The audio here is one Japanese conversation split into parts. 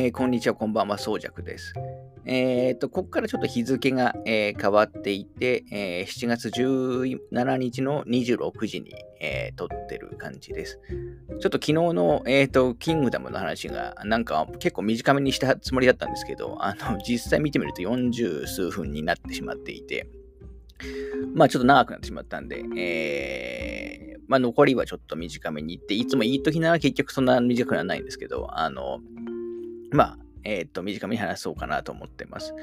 えー、こんにちは、こんばんは、そうじゃくです。えっ、と、ここからちょっと日付が、えー、変わっていて、え、7月17日の26時に、え、撮ってる感じです。ちょっと昨日の、えっ、と、キングダムの話が、なんか結構短めにしたつもりだったんですけど、あの、実際見てみると40数分になってしまっていて、まあちょっと長くなってしまったんで、えー、まあ残りはちょっと短めにいって、いつもいい時なら結局そんな短くならないんですけど、あの、まあ、えっ、と、短めに話そうかなと思ってます。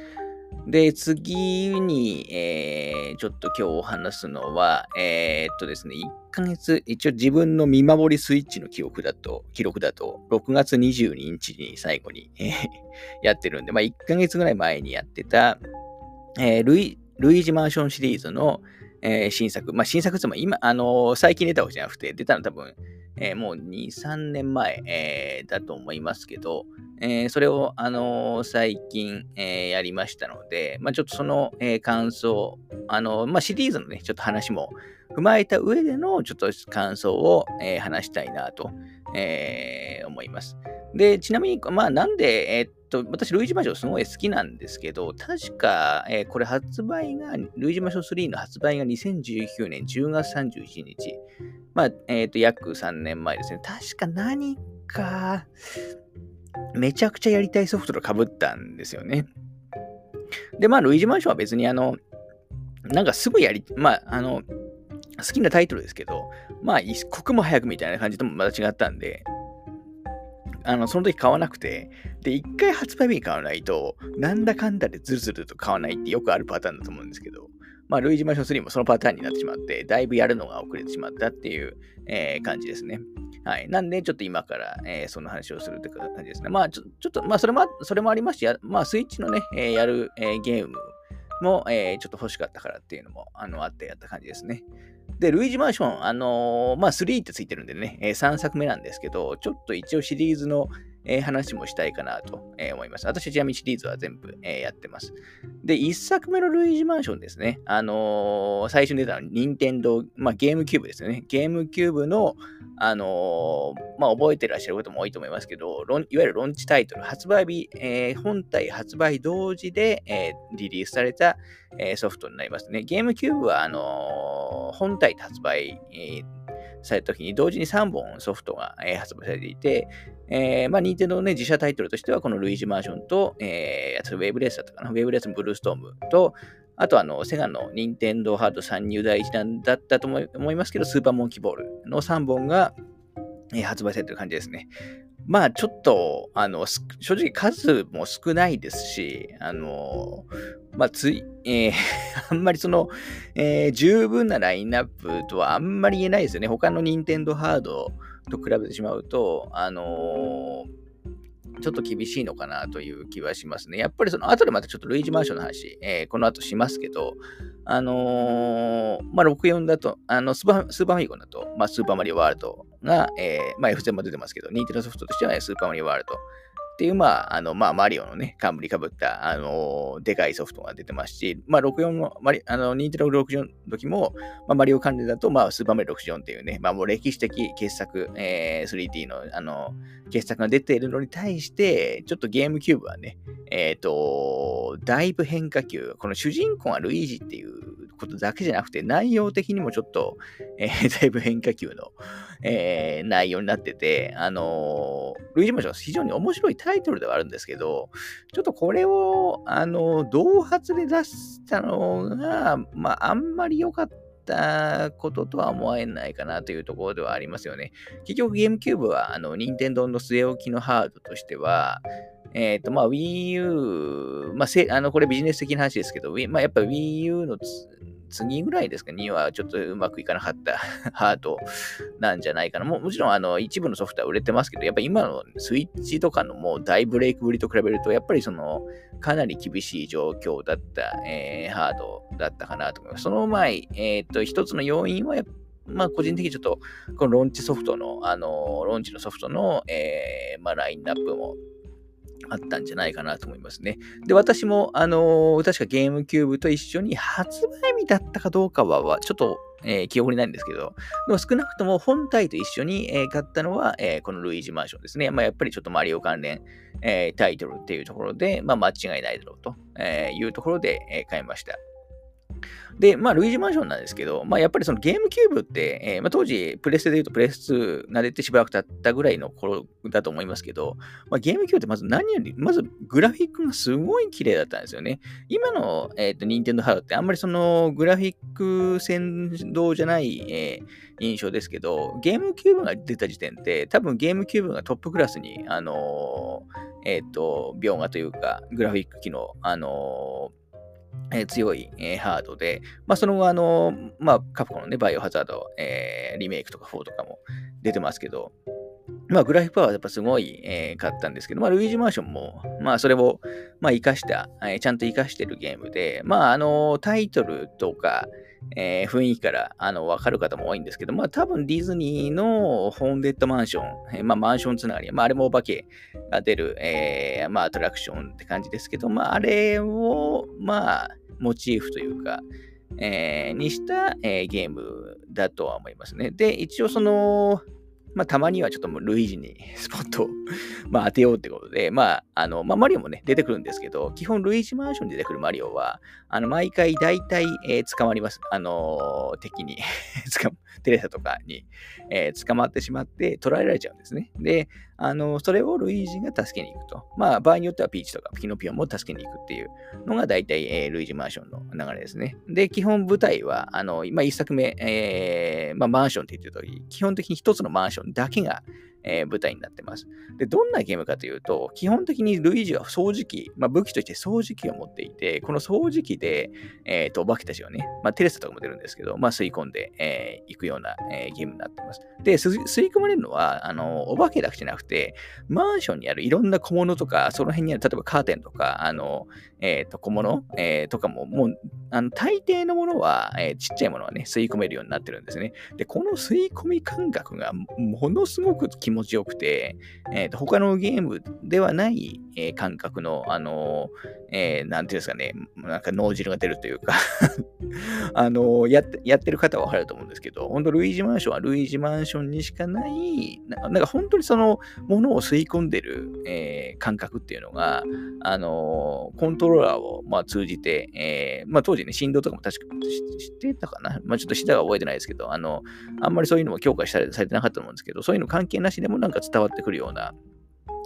で、次に、えー、ちょっと今日お話すのは、えー、っとですね、1ヶ月、一応自分の見守りスイッチの記憶だと、記録だと、6月22日に最後に、えー、やってるんで、まあ1ヶ月ぐらい前にやってた、えー、ルイ、ルイージマンションシリーズの、えー、新作。まあ新作っても今、あのー、最近出たわけじゃなくて、出たの多分、えー、もう2、3年前、えー、だと思いますけど、えー、それを、あの最近、えやりましたので、まあ、ちょっとその、え感想、あのまあ、シリーズのね、ちょっと話も踏まえた上でのちょっと感想を、え話したいなと、え思います。で、ちなみに、まあ、なんで、えー、っと、私、ルイージマショすごい好きなんですけど、確か、えー、これ発売が、ルイージマショ3の発売が2019年10月31日。まあ、え、っと、約3年前ですね。確か何か、めちゃくちゃやりたいソフトと被ったんですよね。で、まあ、ルイージマンションは別にあの、なんかすぐやり、まあ、あの、好きなタイトルですけど、まあ、一刻も早くみたいな感じともまた違ったんで、あの、その時買わなくて、で、一回発売日に買わないと、なんだかんだでズルズルと買わないってよくあるパターンだと思うんですけど、まあ、ルイージマンション3もそのパターンになってしまって、だいぶやるのが遅れてしまったっていう、えー、感じですね。はい。なんで、ちょっと今から、えー、その話をするって感じですね。まあ、ちょちょっと、まあ、それも、それもありまして、まあ、スイッチのね、えー、やる、えー、ゲームも、えー、ちょっと欲しかったからっていうのも、あの、あってやった感じですね。で、ルイージマンション、あのー、まあ、3ってついてるんでね、えー、3作目なんですけど、ちょっと一応シリーズの、えー、話もしたいかなと、えー、思います。私、ちなみにシリーズは全部、えー、やってます。で、1作目のルイージマンションですね。あの最初に出たのは、任天堂、まあ、ゲームキューブですよね。ゲームキューブの、あのまあ、覚えてらっしゃることも多いと思いますけど、いわゆるロンチタイトル、発売日、え本体発売同時で、えリリースされた、えソフトになりますね。ゲームキューブは、あの本体発売、えされた時に同時に3本ソフトが、発売されていて、えー、まあ、任天堂のね、自社タイトルとしては、このルイージマーションと、えー、ウェーブレースだったかな、ウェーブレースのブルーストームと、あとあの、セガの任天堂ハード参入第一弾だったと思いますけど、スーパーモンキーボールの3本が、発売されてる感じですね。まあちょっと、あの、正直数も少ないですし、あの、まあつい、えー、あんまりその、えー、十分なラインナップとはあんまり言えないですよね。他の任天堂ハードと比べてしまうと、あのちょっと厳しいのかなという気はしますね。やっぱりその後でまたちょっとルイージマンションの話、えー、この後しますけど、あのー、まあ、64だと、あのスーパースーパーファミコンだと、まあ、スーパーマリオワールドが、えー、まあ、F 0も出てますけど、ニンテンドソフトとしては、ね、スーパーマリオワールドっていう、まあ、あの、まあ、マリオのね、冠かぶった、あのー、でかいソフトが出てますし、まあ、64も、マリあの、ニンテンド64の時も、まあ、マリオ関連だと、まあ、スーパーマリオ64っていうね、まあ、もう歴史的傑作、えー、3D の、あの、傑作が出ているのに対して、ちょっとゲームキューブはね、えっ、ー、と、だいぶ変化球、この主人公がルイージっていうことだけじゃなくて、内容的にもちょっと、えー、だいぶ変化球の、えー、内容になってて、あのー、ルイージマンション非常に面白いタイトルではあるんですけど、ちょっとこれを、あの、同発で出したのが、まあ、あんまり良かったこととは思えないかなというところではありますよね。結局ゲームキューブは、あの、任天堂の据え置きのハードとしては、えっ、ー、と、まあ、Wii U、まあ、せあの、これビジネス的な話ですけど、まあ、やっぱ Wii U の次ぐらいですか？にはちょっとうまくいかなかった ハードなんじゃないかな。ももちろんあの一部のソフトは売れてますけど、やっぱ今のスイッチとかのもう大ブレイクぶりと比べると、やっぱりそのかなり厳しい状況だった、えー、ハードだったかなと思います。その前、えっ、ー、と、一つの要因はまあ、個人的にちょっと、このローンチソフトの、あの、ローンチのソフトの、えー、まあ、ラインナップも、あったんじゃないかなと思いますね。で、私も、あのー、確かゲームキューブと一緒に発売日だったかどうかは、ちょっと、えー、記憶にないんですけど、でも少なくとも本体と一緒に、えー、買ったのは、えー、このルイージマンションですね。まあ、やっぱりちょっとマリオ関連、え、タイトルっていうところで、まあ、間違いないだろうと、えいうところで、え買いました。で、まあ、ルイージマンションなんですけど、まあ、やっぱりそのゲームキューブって、えー、まあ、当時、プレステで言うとプレス2撫でてしばらく経ったぐらいの頃だと思いますけど、まあ、ゲームキューブってまず何より、まずグラフィックがすごい綺麗だったんですよね。今の、えっ、ー、と、ニンテンドハードってあんまりそのグラフィック先導じゃない、えー、印象ですけど、ゲームキューブが出た時点で、多分ゲームキューブがトップクラスに、あのー、えっ、と、描画というか、グラフィック機能、あのーえ、強い、え、ハードで、まあ、その後、あの、まあ、カプコンのね、バイオハザード、え、リメイクとか4とかも出てますけど、まあ、グラフィックパワーはやっぱすごい、えー、買ったんですけど、まあ、ルイージマンションも、まあ、それを、まあ、活かした、えー、ちゃんと生かしてるゲームで、まあ、あの、タイトルとか、えー、雰囲気からあの分かる方も多いんですけど、まあ多分ディズニーのホーンデッドマンション、えー、まあマンションつながり、まああれもお化けが出る、えー、まあアトラクションって感じですけど、まああれを、まあモチーフというか、えー、にした、えー、ゲームだとは思いますね。で、一応その、まあ、たまにはちょっともうルイージに スポットをまあ、当てようってことで、まあ、あの、まあ、マリオもね、出てくるんですけど、基本ルイージマンションに出てくるマリオは、あの、毎回大体、えー、捕まります。あのー、敵に テレサとかに、えー、捕まってしまって捕らえられちゃうんですね。で、あの、それをルイージが助けに行くと。まあ、場合によってはピーチとかピノピオンも助けに行くっていうのが大体、えー、ルイージマンションの流れですね。で、基本舞台は、あの、今一作目、えー、まあ、マンションって言ってるとき、基本的に一つのマンションだけが、えー、舞台になってます。で、どんなゲームかというと、基本的にルイージは掃除機、まあ、武器として掃除機を持っていて、この掃除機で、えー、と、お化けたちをね、まあ、テレサとかも出るんですけど、まあ、吸い込んでい、えー、くような、えー、ゲームになってます。で、吸い込まれるのは、あの、お化けだけじゃなくて、マンションにあるいろんな小物とか、その辺にある、例えばカーテンとか、あの、えっ、ー、と、小物、えー、とかも、もう、あの、大抵のものは、えー、ちっちゃいものはね、吸い込めるようになってるんですね。で、この吸い込み感覚がものすごく気持持ちよくて、え、ー、と、他のゲームではない、えー、感覚の、あのえー、なんていうんですかね、なんか脳汁が出るというか あのやって、やってる方はわかると思うんですけど、本当ルイージマンションはルイージマンションにしかない、なんか本当にそのものを吸い込んでる、えー、感覚っていうのが、あのコントローラーを、まあ、通じて、えー、まあ、当時ね、振動とかも確か知ってたかな？まあ、ちょっと下が覚えてないですけど、あの、あんまりそういうのも強化されてなかったと思うんですけど、そういうの関係なしででもなんか伝わってくるような、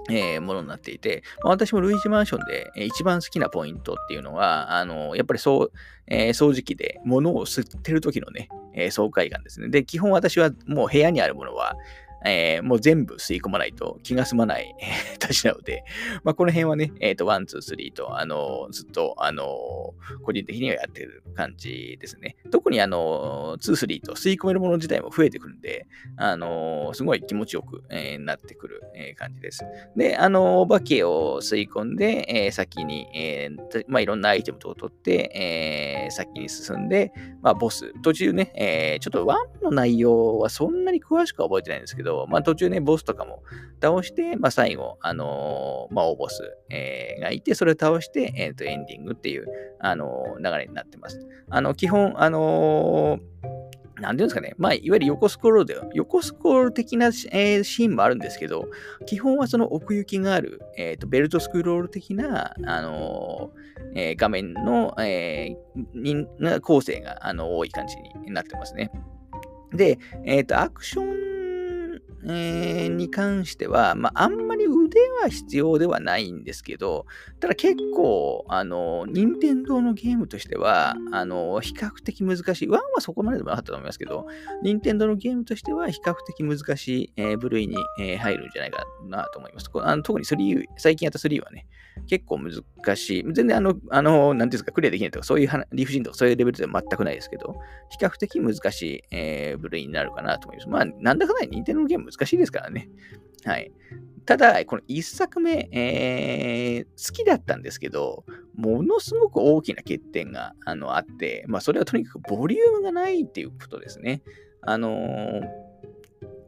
えー、ものになっていて、まあ、私もルイージマンションで、えー、一番好きなポイントっていうのは、あのやっぱりそう、えー、掃除機で物を吸ってる時のね、えー、爽快感ですね。で、基本私はもう部屋にあるものは、えー、もう全部吸い込まないと気が済まない たちなので、まあ、この辺はね、えっ、ー、と、 one、two、three と、あのずっと、あの個人的にはやってる感じですね。特に、あの two、three と吸い込めるもの自体も増えてくるんで、あのすごい気持ちよく、え、なってくる、え感じです。で、あのお化けを吸い込んで、え先に、えまあ、いろんなアイテムとを取って、え先に進んで、まあ、ボス、途中ね、えちょっとワンの内容はそんなに詳しくは覚えてないんですけど、ど、まあ途中ね、ボスとかも倒して、まあ最後、あのー、まあ大ボス、えー、がいて、それを倒して、えっ、ー、と、エンディングっていう、あの流れになってます。あの、基本、あのなんていうんですかね。まあ、いわゆる横スクロールで、横スクロール的な、えー、シーンもあるんですけど、基本はその奥行きがある、えっ、ー、と、ベルトスクロール的な、あのー、え、画面の、えー、構成が、あの、多い感じになってますね。で、えっ、と、アクションえー、に関しては、まあ、あんまり腕は必要ではないんですけど、ただ結構、あの、任天堂のゲームとしては、あの、比較的難しい。1はそこまででもなかったと思いますけど、任天堂のゲームとしては比較的難しい、えー、部類に、えー、入るんじゃないかなと思います。あの特に3、最近やった3はね、結構難しい。全然あの、あの、なんていうんですか、クリアできないとか、そういう理不尽とかそういうレベルでは全くないですけど、比較的難しい、えー、部類になるかなと思います。まあ、なんだかんだ任天堂のゲーム難しいですからね。はい。ただ、この1作目、えー、好きだったんですけど、ものすごく大きな欠点があのあって、まあ、それはとにかくボリュームがないっていうことですね。あのー、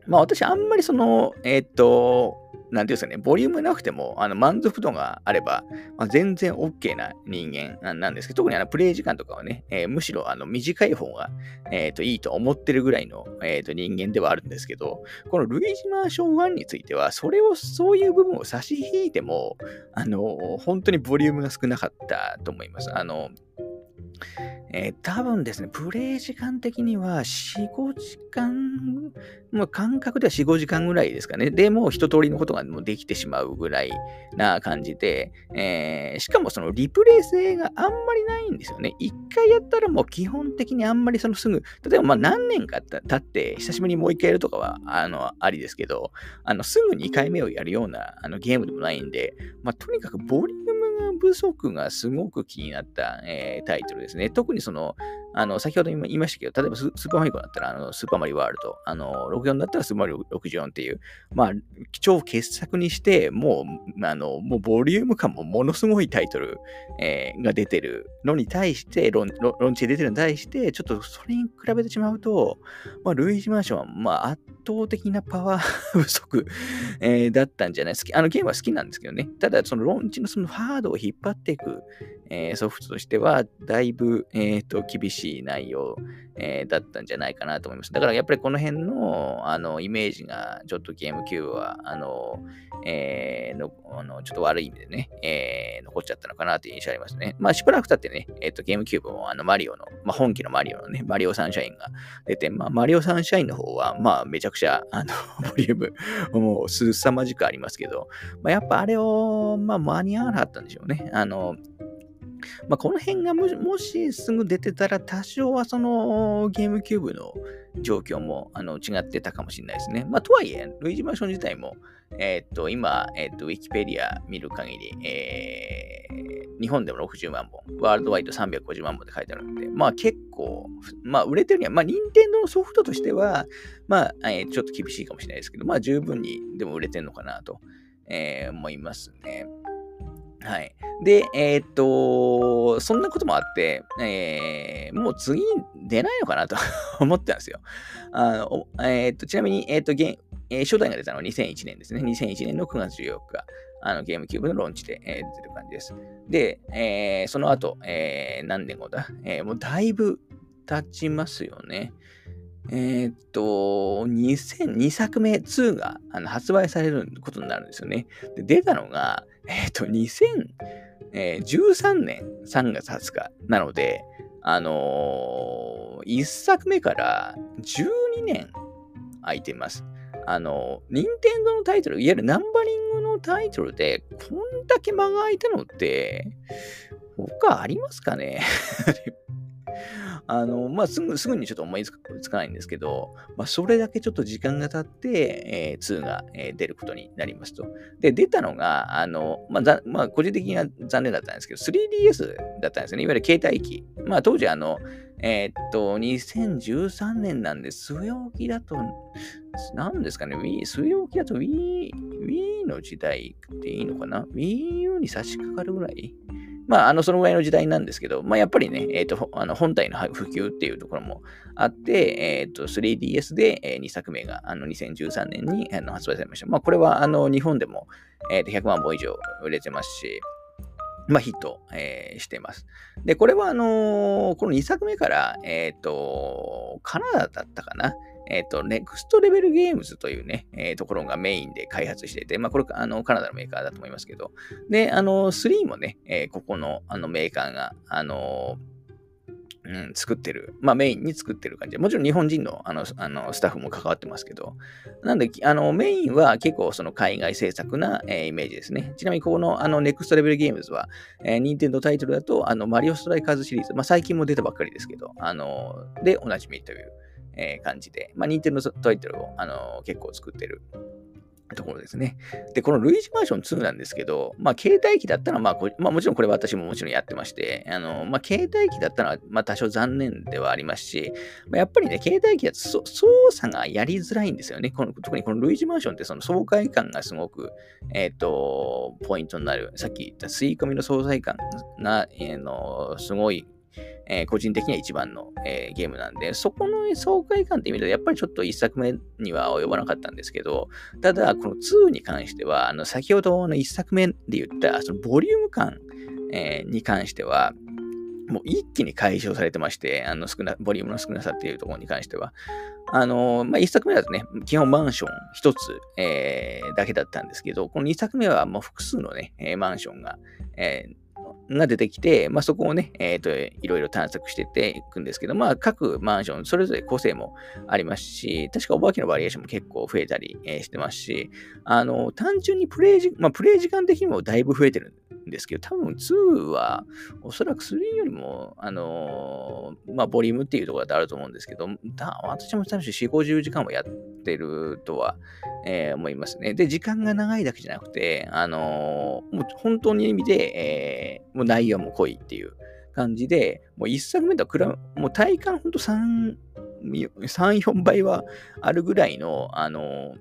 まあ、私、あんまりその、えー、っと、なんていうんですかね、ボリュームなくても、あの、満足度があれば、まあ、全然 OK な人間なんですけど、特にあの、プレイ時間とかはね、えー、むしろあの、短い方が、えっ、ー、と、いいと思ってるぐらいの、えっ、ー、と、人間ではあるんですけど、このルイージマーション1については、それを、そういう部分を差し引いても、あの、本当にボリュームが少なかったと思います。あの、えー、多分ですね、プレイ時間的には4、5時間、まあ、感覚では4、5時間ぐらいですかね。でも一通りのことがもうできてしまうぐらいな感じで、えー、しかもそのリプレイ性があんまりないんですよね。一回やったらもう基本的にあんまりそのすぐ、例えばまあ何年か経って久しぶりにもう一回やるとかはあのありですけど、あのすぐ2回目をやるようなあのゲームでもないんで、まあ、とにかくボリューム不足がすごく気になった、えー、タイトルですね。特にその、あの、先ほど言いましたけど、例えばスーパーファミコだったら、あの、スーパーマリワールド、あの、64だったらスーパーマリオ64っていう、まあ、超傑作にして、もう、あの、もうボリューム感もものすごいタイトル、えー、が出てるのに対して、ロンロンチで出てるのに対して、ちょっとそれに比べてしまうと、まあ、ルイージマンションは、まあ、圧倒的なパワー 不足、えー、だったんじゃない？ですか。あのゲームは好きなんですけどね。ただ、そのロンチのそのハードを引っ張っていく、えー、ソフトとしては、だいぶ、えーと、厳しい内容、えー、だったんじゃないかなと思います。だからやっぱりこの辺のあのイメージが、ちょっとゲームキューブは、あの、えー、のあのちょっと悪い意味でね、えー、残っちゃったのかなという印象ありますね。まあ、しばらく経ってね、えっ、ー、と、ゲームキューブもあのマリオの、まあ、本気のマリオのね、マリオサンシャインが出て、まあ、マリオサンシャインの方は、まあ、めちゃくちゃ、あの、ボリューム、もう、すさまじくありますけど、まあ、やっぱあれを、まあ、間に合わなかったんでしょうね。あの、まあ、この辺がもしすぐ出てたら、多少はそのゲームキューブの状況もあの違ってたかもしれないですね。まあ、とはいえ、ルイージマンション自体も、えー、っと、今、えー、っと、ウィキペディア見る限り、えー、日本でも60万本、ワールドワイド350万本って書いてあるので、まあ結構、まあ売れてるには、まあ任天堂のソフトとしては、まあ、えー、ちょっと厳しいかもしれないですけど、まあ十分にでも売れてるのかなと、えー、思いますね。はい。で、えー、っと、そんなこともあって、えー、もう次に出ないのかなと 思ってたんですよ。あのえー、っとちなみに、えっと、ゲえー、初代が出たのは2001年ですね。2001年の9月14日、あのゲームキューブのローンチで、えー、出てる感じです。で、えー、その後、えー、何年後だ、えー、もうだいぶ経ちますよね。えー、っと、2002作目2があの発売されることになるんですよね。で出たのが、えー、っと、2013年3月20日なので、あのー、1作目から12年空いてます。あの、任天堂のタイトル、いわゆるナンバリングのタイトルで、こんだけ間が空いたのって、他ありますかね？あの、まあ、すぐ、すぐにちょっと思いつかないんですけど、まあ、それだけちょっと時間が経って、えー、2が、えー、出ることになりますと。で、出たのが、あの、まあ、まあ、個人的には残念だったんですけど、3DS だったんですよね。いわゆる携帯機。まあ、当時、あの、えー、っと、2013年なんで、据え置きだと、何ですかね、Wii、据え置きだと Wii、Wii の時代っていいのかな ?Wii U に差し掛かるぐらいまあ、あの、そのぐらいの時代なんですけど、まあ、やっぱりね、えっ、ー、と、あの本体の普及っていうところもあって、えっ、ー、と、3DS で、え2作目が、あの、2013年にあの発売されました。まあ、これは、あの、日本でも、えっ、ー、と、100万本以上売れてますし、まあ、ヒット、えー、してます。で、これは、あの、この2作目から、えっ、と、カナダだったかなえっ、ー、と、 Next Level Games というね、えー、ところがメインで開発していて、まあ、これ、あの、カナダのメーカーだと思いますけど、で、あの、3もね、えー、ここの、あの、メーカーが、あのうん、作ってる。まあメインに作ってる感じで。もちろん日本人のあのあのスタッフも関わってますけど。なんで、あのメインは結構その海外制作な、えー、イメージですね。ちなみにここのあの Next Level Games は、えー、任天堂タイトルだとあのマリオストライカーズシリーズ、まあ最近も出たばっかりですけど、あのでおなじみという、えー、感じで、まあ、任天堂タイトルを、あの結構作ってるところですね。で、このルイージマーション2なんですけど、まあ、携帯機だったら、まあ、まあ、もちろんこれは私ももちろんやってまして、あの、まあ、携帯機だったら、まあ、多少残念ではありますし、まあ、やっぱりね、携帯機だと操作がやりづらいんですよね。この特にこのルイージマーションってその爽快感がすごく、えっ、ー、と、ポイントになる。さっき言った吸い込みの操作感が、えー、のすごいえー、個人的には一番の、えー、ゲームなんで、そこの爽快感って意味では、やっぱりちょっと一作目には及ばなかったんですけど、ただ、この2に関しては、あの、先ほどの一作目で言った、そのボリューム感、えー、に関しては、もう一気に解消されてまして、あの少な、ボリュームの少なさっていうところに関しては。あの、まあ、一作目だとね、基本マンション一つ、えー、だけだったんですけど、この二作目はもう複数のね、マンションが、えーが出てきて、まあ、そこをね、えっ、ー、と、いろいろ探索してっていくんですけど、まあ、各マンション、それぞれ個性もありますし、確かお化けのバリエーションも結構増えたり、えー、してますし、あの、単純にプレイ時、まあ、プレイ時間的にもだいぶ増えてるんですけど、多分2は、おそらく3よりも、あのー、まあ、ボリュームっていうところだとあると思うんですけど、私も多分4、50時間もやっててるとは、えー、思いますね。で、時間が長いだけじゃなくて、あのー、もう本当に意味で、えー、もう内容も濃いっていう感じで、もう1作目と比べ、もう体感ほんと3、3、4倍はあるぐらいの、あの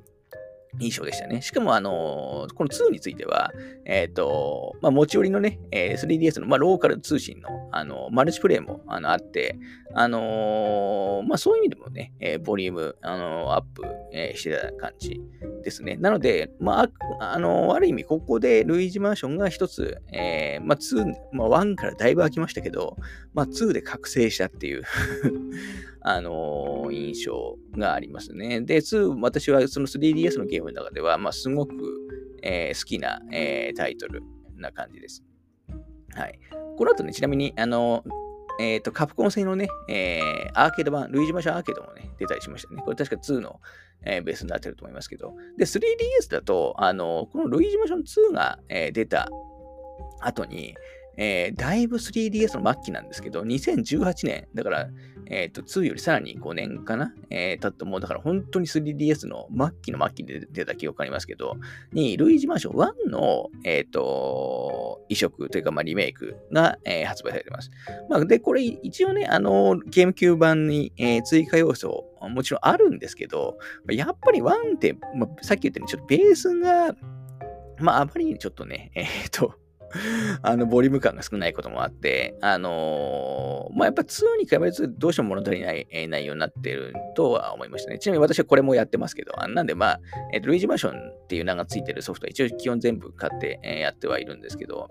印象でしたね。しかも、あのこの2については、えっ、ー、と、まあ、持ち寄りのね、えー、3DS の、まあ、ローカル通信の、あの、マルチプレイもあのあって、あの、まあ、そういう意味でもね、えボリューム、あのアップ、えしてた感じですね。なので、まあ、あのある意味、ここでルイージマンションが一つ、えまあ、2、まあ、1からだいぶ空きましたけど、まあ、2で覚醒したっていうあのー、印象がありますね。で、2、私はその 3DS のゲームの中では、まあ、すごく、えー、好きな、えー、タイトルな感じです。はい。この後ね、ちなみに、あのえっ、と、カプコン製のね、えー、アーケード版、ルイージマションアーケードもね、出たりしましたね。これ確か2の、えー、ベースになってると思いますけど。で、3DS だと、あのこのルイージマション2が、えー、出た後に、えー、だいぶ 3DS の末期なんですけど、2018年、だから、えっ、ー、と、2よりさらに5年かなえー、経ってもう、だから本当に 3DS の末期の末期で出た記憶ありますけど、に、ルイージマンション1の、えっ、ー、と、移植というか、まあ、リメイクが、えー、発売されています。まあ、で、これ一応ね、あの、ゲーム級版に、えー、追加要素もちろんあるんですけど、やっぱり1って、まあ、さっき言ったように、ちょっとベースが、まあ、あまりにちょっとね、えっ、ー、と、あの、ボリューム感が少ないこともあって、あのー、まあ、やっぱ2に比べるとどうしても物足りない内容になっているとは思いましたね。ちなみに私はこれもやってますけど、なんでまあ、えっ、ー、と、ルイージマンションっていう名がついてるソフトは一応基本全部買って、えー、やってはいるんですけど、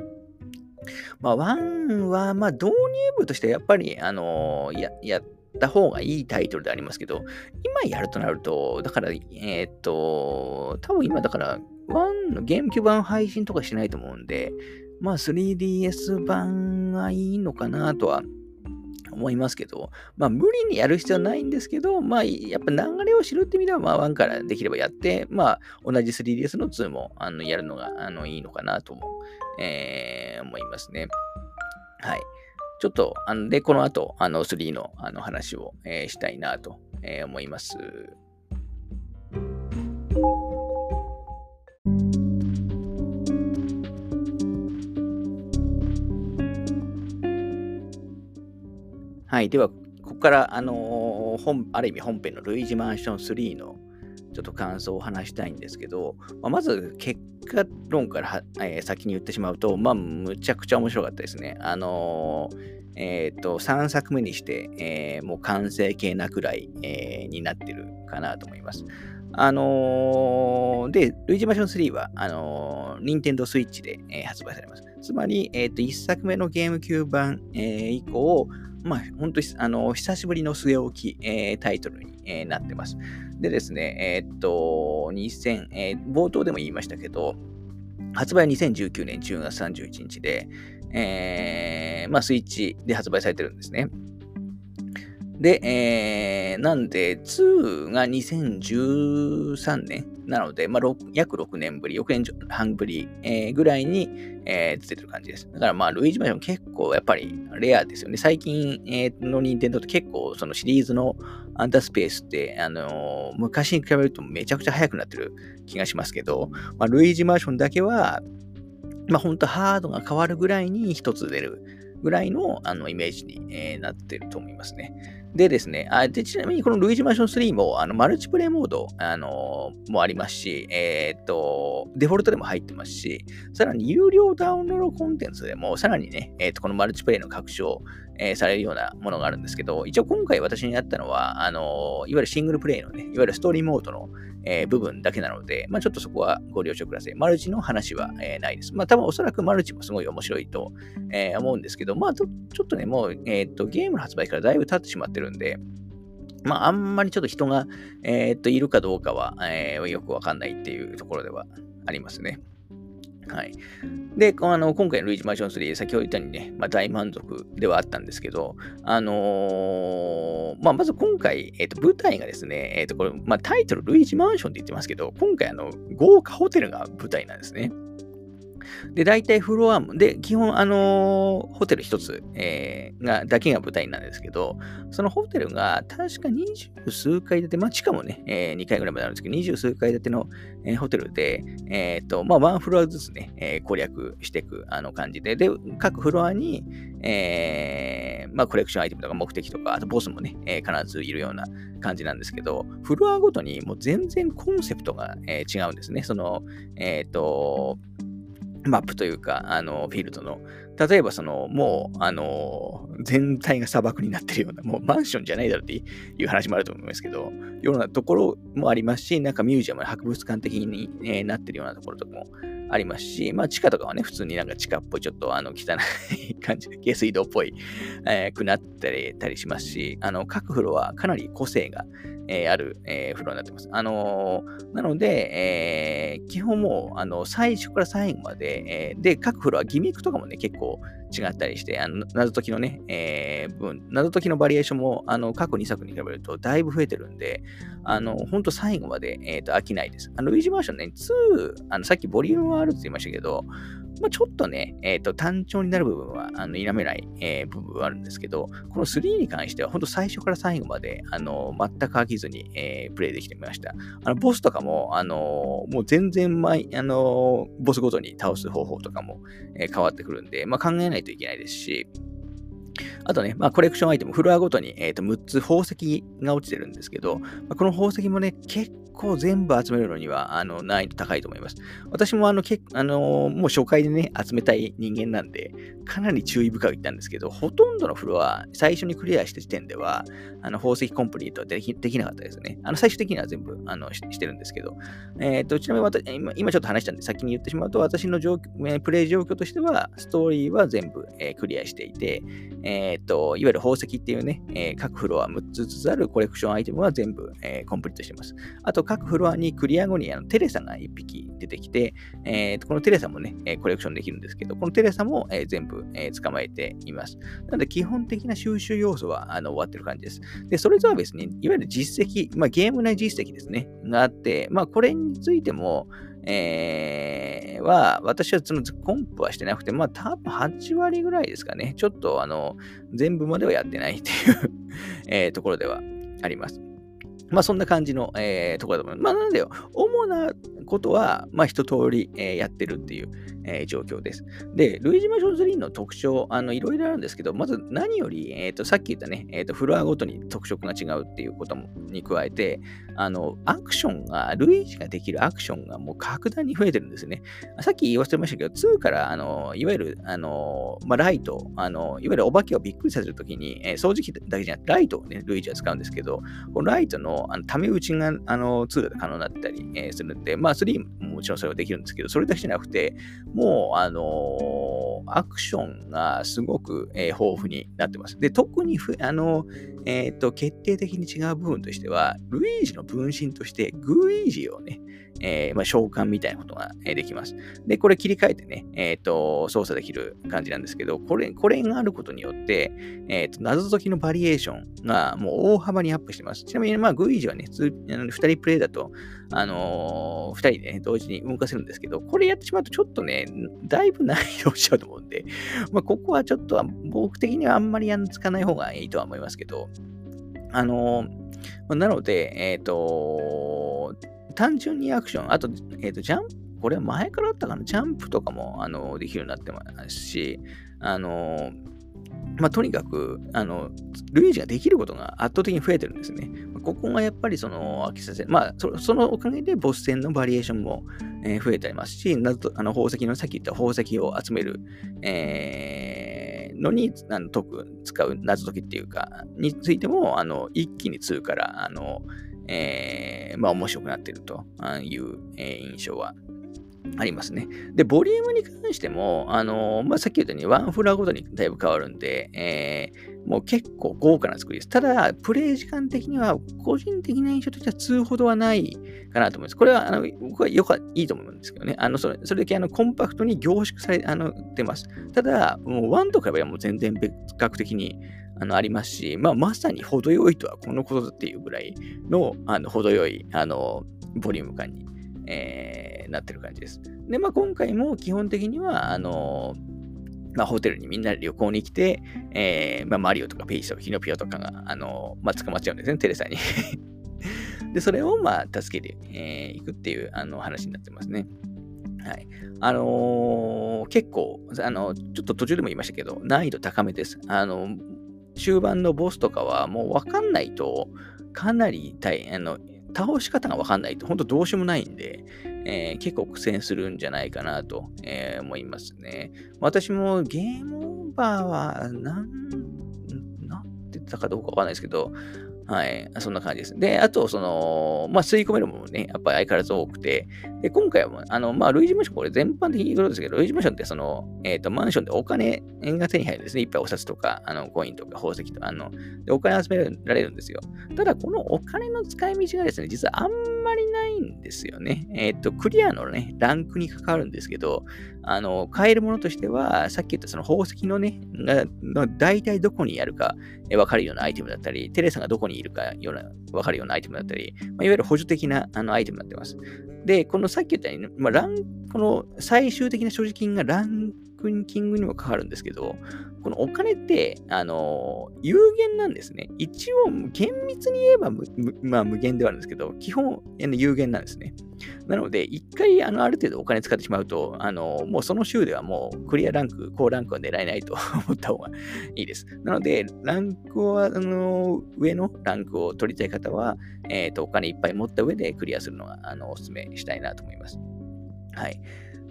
まあ、1は、まあ、導入部としてやっぱり、あのー、や、やった方がいいタイトルでありますけど、今やるとなると、だから、えー、っと、多分今だから、1のゲームキュー版配信とかしないと思うんで、まあ 3DS 版がいいのかなとは思いますけど、まあ無理にやる必要はないんですけど、まあやっぱ流れを知るって意味では、まあ1からできればやって、まあ同じ 3DS の2もあのやるのがあのいいのかなとも、えー、思いますね。はい。ちょっと、あので、この後、あの3のあの話を、えー、したいなと、えー、思います。はい。では、ここから、あのー、本、ある意味本編のルイージマンション3のちょっと感想を話したいんですけど、まあ、まず結果論から、えー、先に言ってしまうと、まあ、むちゃくちゃ面白かったですね。あのー、えっ、と、3作目にして、え、もう完成形なくらい、えになってるかなと思います。あの、で、ルイージマンション3は、あのー、ニンテンドースイッチで、えー、発売されます。つまり、えっ、と、1作目のゲーム級版、え、以降、まあ、本当に、あの、久しぶりの据え置き、えー、タイトルに、えー、なってます。でですね、えー、っと、2000、えー、冒頭でも言いましたけど、発売は2019年10月31日で、えー、まあ、スイッチで発売されてるんですね。で、えー、なんで、2が2013年なので、まあ、約6年ぶり、6年半ぶり、えー、ぐらいに、えー、出てる感じです。だから、まあ、ルイージマンション結構やっぱりレアですよね。最近、えー、の任天堂って結構そのシリーズのアンダースペースって、あのー、昔に比べるとめちゃくちゃ速くなってる気がしますけど、まあ、ルイージマンションだけは、まあ、本当ハードが変わるぐらいに一つ出るぐらいのあのイメージに、えー、なってると思いますね。でですね、あでちなみにこのルイージマンション3もあのマルチプレイモード、あのー、もありますし、えー、っと、デフォルトでも入ってますし、さらに有料ダウンロードコンテンツでも、さらにね、えー、っとこのマルチプレイの拡張、えー、されるようなものがあるんですけど、一応今回私にやったのは、あのいわゆるシングルプレイのね、いわゆるストーリーモードの、え、部分だけなので、まあ、ちょっとそこはご了承ください。マルチの話は、え、ないです。まあ、多分おそらくマルチもすごい面白いと、え、思うんですけど、まあ、ちょっとね、もう、えっと、ゲームの発売からだいぶ経ってしまっててるんで、まあ、あんまりちょっと人が、えっと、いるかどうかは、えよくわかんないっていうところではありますね。はい。で、あの今回のルイージマンション3、先ほど言ったようにね、まあ、大満足ではあったんですけど、あのー、まあ、まず今回、えー、と舞台がですね、えー、とこれ、まあ、タイトル、ルイージマンションって言ってますけど、今回、あの豪華ホテルが舞台なんですね。で、大体フロアも、で、基本、あのー、ホテル一つ、えー、が、だけが舞台なんですけど、そのホテルが、確か二十数階建て、まあ、地下もね、えー、2階ぐらいまであるんですけど、二十数階建ての、えー、ホテルで、えっ、ー、と、まあ、ワンフロアずつね、えー、攻略していく、あの感じで、で、各フロアに、えー、まあ、コレクションアイテムとか目的とか、あとボスもね、えー、必ずいるような感じなんですけど、フロアごとにもう全然コンセプトが、えー、違うんですね。その、えっ、ー、と、マップというか、あの、フィールドの。例えば、その、もう、あの、全体が砂漠になってるような、もうマンションじゃないだろうっていう話もあると思いますけど、ようなところもありますし、なんかミュージアム、博物館的に、え、なってるようなところとかもありますし、まあ地下とかはね、普通になんか地下っぽい、ちょっとあの汚い 感じで、下水道っぽい、えー、くなったりたりしますし、あの、各フロアかなり個性が、えー、ある、えー、フロアになってます。あのー、なので、え、基本もう、あの、最初から最後まで、え、で、各フロアギミックとかもね、結構違ったりして、あの、謎解きのね、えー、分、謎解きのバリエーションも、あの、過去2作に比べるとだいぶ増えてるんで、あの、ほんと最後まで、えっ、ー、と、飽きないです。あの、ルイージマーションね、2、あの、さっきボリュームはあるって言いましたけど、まあ、ちょっとね、えっ、ー、と、単調になる部分は、あの、否めない、えー、部分はあるんですけど、この3に関しては、本当最初から最後まで、あの、全く飽きずに、えー、プレイできてみました。あの、ボスとかも、あの、もう全然前、あの、ボスごとに倒す方法とかも、え変わってくるんで、まあ、考えないといけないですし、あとね、まあ、コレクションアイテム、フロアごとに、えー、と6つ宝石が落ちてるんですけど、まあ、この宝石もね、結構全部集めるのには、あの、難易度高いと思います。私も、あの、けあの、もう初回でね、集めたい人間なんで、かなり注意深く言ったんですけど、ほとんどのフロア、最初にクリアした時点では、あの、宝石コンプリートできできなかったですね。あの、最終的には全部、あの、ししてるんですけど、えっ、ー、と、ちなみに私今、今ちょっと話したんで、先に言ってしまうと、私の状況、プレイ状況としては、ストーリーは全部、えー、クリアしていて、えっ、と、いわゆる宝石っていうね、え各フロア6つずつあるコレクションアイテムは全部、えコンプリートしてます。あと、各フロアにクリア後にあのテレサが1匹出てきて、えー、このテレサもね、コレクションできるんですけど、このテレサも、え、全部、え、捕まえています。なので、基本的な収集要素はあの終わってる感じです。で、それとは別に、いわゆる実績、まあ、ゲーム内実績ですね、があって、まあ、これについても、えー、は、私はそのコンプはしてなくて、まあ多分8割ぐらいですかね。ちょっとあの、全部まではやってないっていうえー、ところではあります。まあそんな感じの、えー、ところだと思います。まあなんだよ、主なことは、まあ一通り、えー、やってるっていう、えー、状況です。で、ルイージマション3の特徴、あの、いろいろあるんですけど、まず何より、えっ、ー、と、さっき言ったね、えっ、ー、と、フロアごとに特色が違うっていうこともに加えて、あの、アクションが、ルイージができるアクションがもう格段に増えてるんですね。さっき言わせてましたけど、2から、あの、いわゆる、あの、まあ、ライト、あの、いわゆるお化けをびっくりさせるときに、えー、掃除機だけじゃなくて、ライトをね、ルイージは使うんですけど、このライトの、あの、ため打ちが、あの、2で可能になったり、えー、するんで、まあ、3ももちろんそれはできるんですけど、それだけじゃなくて、もう、あのアクションがすごく、えー、豊富になってます。で、特にふあの、えっ、ー、と、決定的に違う部分としては、ルイージの分身としてグイージをね、えー、まあ、召喚みたいなことができます。で、これ切り替えてね、えっ、ー、と、操作できる感じなんですけど、これ、これがあることによって、えっ、ー、と、謎解きのバリエーションがもう大幅にアップしてます。ちなみに、まあ、グイージはね、2人プレイだと、あの、2人でね、同時に動かせるんですけど、これやってしまうとちょっとね、だいぶ難易度しちゃうと思うんで、まあ、ここはちょっと僕的にはあんまりやんつかない方がいいとは思いますけど、あの、なので、えっ、と単純にアクション、あと、えっ、ー、と、ジャンプ、これは前からあったかな、ジャンプとかも、あの、できるようになってますし、あの、まあ、とにかく、あの、ルイージができることが圧倒的に増えてるんですね。ここがやっぱりその、秋させ、まあそ、そのおかげでボス戦のバリエーションも、えー、増えていますし、謎あの宝石の、さっき言った宝石を集める、えー、のにあの解く、使う謎解きっていうか、についても、あの、一気に2から、あの、えー、まあ面白くなってるという、えー、印象はありますね。で、ボリュームに関しても、あのー、まあ、さっき言ったようにワンフラごとにだいぶ変わるんで、えー、もう結構豪華な作りです。ただ、プレイ時間的には、個人的な印象としては2ほどはないかなと思います。これは、あの、僕はよくいいと思うんですけどね。あの、それそれだけあのコンパクトに凝縮されあのてます。ただ、もう1とかはもう全然別格的にあのありますし、まあ、まさに程よいとはこのことだっていうぐらいの、あの、程よい、あの、ボリューム感にえー、なってる感じです。で、まあ、今回も基本的には、あのまあ、ホテルにみんなで旅行に来て、えーまあ、マリオとかペイチとかヒノピオとかが、あのまあ、捕まっちゃうんですね、テレサに で、それを、まあ、助けてい、えー、くっていうあの話になってますね。はい。あのー、結構、あの、ちょっと途中でも言いましたけど、難易度高めです。あの、終盤のボスとかはもうわかんないと、かなり大変、あの、倒し方がわかんないと、本当どうしようもないんで、えー、結構苦戦するんじゃないかなと、えー、思いますね。私もゲームオーバーは、何、なんて言ったかどうかわかんないですけど、はい。そんな感じです。で、あと、その、まあ、吸い込めるものもね、やっぱり相変わらず多くて、で、今回は、あの、まあ、ルイージマンション、これ全般的に言うことですけど、ルイージマンションって、その、えっ、ー、と、マンションでお金円が手に入るんですね。いっぱいお札とか、あの、コインとか宝石とか、あの、で、お金集められるんですよ。ただ、このお金の使い道がですね、実はあんまりないんですよね。えっ、ー、と、クリアのね、ランクに関わるんですけど、あの、買えるものとしては、さっき言ったその宝石のね、が大体どこにあるかわかるようなアイテムだったり、テレサがどこにいるかようなわかるようなアイテムだったり、まあ、いわゆる補助的なあのアイテムになってます。で、このさっき言ったように、まあ、ラン、この最終的な所持金がランキングにもかかるんですけど、このお金って、あの有限なんですね。一応、厳密に言えばまあ、無限ではあるんですけど、基本、有限なんですね。なので、一回、あの、ある程度お金使ってしまうと、あのもうその週ではもうクリアランク、高ランクは狙えないと 思った方がいいです。なので、ランクは、あの上のランクを取りたい方は、えっ、ー、と、お金いっぱい持った上でクリアするのが、あの、お勧めしたいなと思います。はい。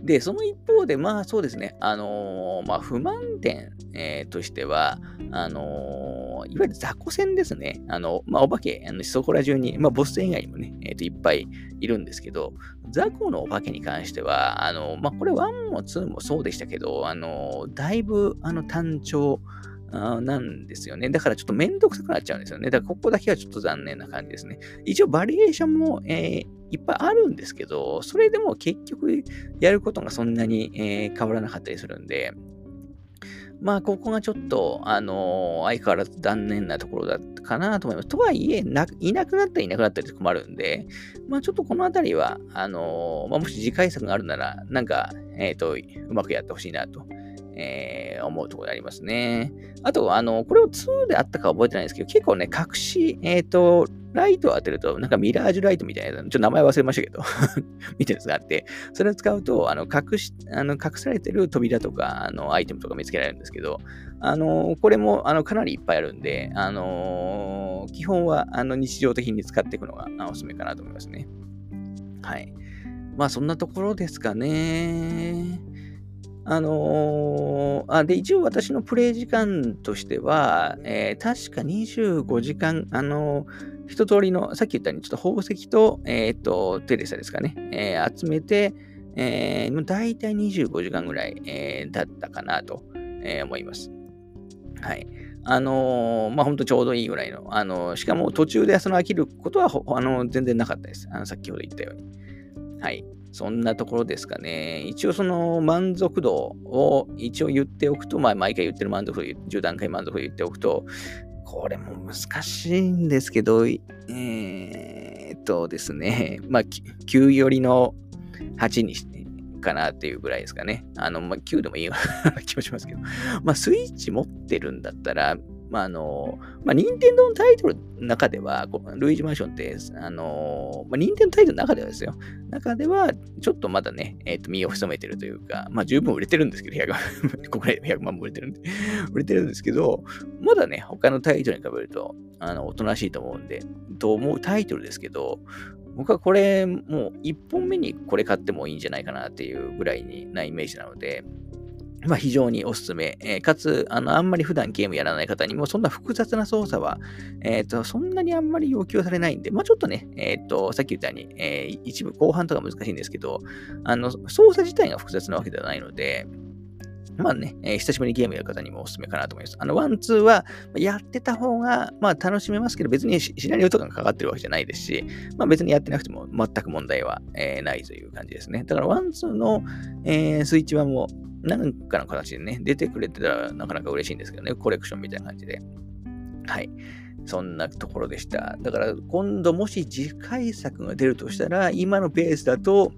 で、その一方で、まあそうですね、あのー、まあ不満点、えー、としては、あのー、いわゆる雑魚戦ですね。あの、まあお化け、あのそこら中に、まあボス戦以外にもね、えっ、といっぱいいるんですけど、雑魚のお化けに関しては、あのまあこれ1も2もそうでしたけど、あのだいぶ、あの単調、なんですよね。だからちょっとめんどくさくなっちゃうんですよね。だからここだけはちょっと残念な感じですね。一応バリエーションも、えー、いっぱいあるんですけど、それでも結局やることがそんなに、えー、変わらなかったりするんで、まあ、ここがちょっと、あのー、相変わらず残念なところだったかなと思います。とはいえ、いなくなったりいなくなったり困るんで、まあ、ちょっとこのあたりは、あのー、まあ、もし次回作があるなら、なんか、えっ、ー、と、うまくやってほしいなとえー、思うところでありますね。あと、あの、これを2であったか覚えてないんですけど、結構ね、隠し、えっ、ー、と、ライトを当てると、なんかミラージュライトみたいな、ちょっと名前忘れましたけど見てるやつがあって、それを使うと、あの、隠し、あの、隠されてる扉とか、あの、アイテムとか見つけられるんですけど、あの、これも、あの、かなりいっぱいあるんで、あの、基本は、あの、日常的に使っていくのがおすすめかなと思いますね。はい。まあ、そんなところですかね。あのー、あで、一応私のプレイ時間としては、えー、確か25時間、あのー、一通りの、さっき言ったように、ちょっと宝石と、えっ、と、テレサですかね、え集めて、えー、大体25時間ぐらい、えだったかなと、え思います。はい。あのー、まあ、ほんとちょうどいいぐらいの、あのー、しかも途中でその飽きることは、あのー、全然なかったです。あの、さっきほど言ったように。はい。そんなところですかね。一応その満足度を一応言っておくと、まあ毎回言ってる満足度、10段階満足度言っておくと、これも難しいんですけど、えー、っとですね、まあ9よりの8にしてかなっていうぐらいですかね。あの、まあ9でもいいような気もしますけど、まあスイッチ持ってるんだったら、まあ、あの、まあ、任天堂のタイトルの中では、ルイージマンションって、あの、まあ、任天堂タイトルの中ではですよ。中では、ちょっとまだね、えっ、ー、と、身を潜めてるというか、まあ、十分売れてるんですけど、100万、ここで100万も売れてるんで、売れてるんですけど、まだね、他のタイトルに比べると、あの、おとなしいと思うんで、と思うタイトルですけど、僕はこれ、もう1本目にこれ買ってもいいんじゃないかなっていうぐらいになイメージなので、まあ、非常におすすめ。えー、かつ、あの、あんまり普段ゲームやらない方にも、そんな複雑な操作は、えっ、ー、と、そんなにあんまり要求されないんで、まあ、ちょっとね、えっ、ー、と、さっき言ったように、えー、一部後半とか難しいんですけど、あの、操作自体が複雑なわけではないので、まあね、えー、久しぶりにゲームやる方にもおすすめかなと思います。あの、 one、two は、やってた方が、まあ楽しめますけど、別にシナリオとかがかかってるわけじゃないですし、まあ別にやってなくても全く問題は、えー、ないという感じですね。だから、 one、two の、えー、スイッチ版も、何かの形でね、出てくれてたらなかなか嬉しいんですけどね、コレクションみたいな感じで。はい。そんなところでした。だから今度もし次回作が出るとしたら、今のペースだと、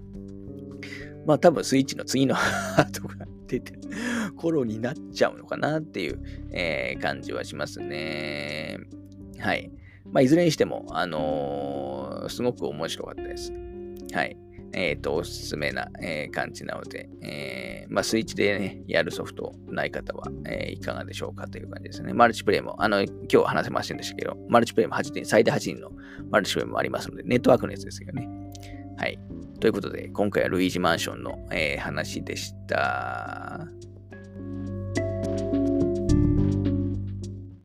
まあ多分スイッチの次のハードが出てる頃になっちゃうのかなっていう、えー、感じはしますね。はい。まあいずれにしても、あのー、すごく面白かったです。はい。えっ、ー、と、おすすめな、えー、感じなので、えー、まあ、スイッチでね、やるソフトない方は、えー、いかがでしょうかという感じですね。マルチプレイも、あの、今日話せませんでしたけど、マルチプレイも8人、最大8人のマルチプレイもありますので、ネットワークのやつですよね。はい。ということで、今回はルイージマンションの、え、話でした。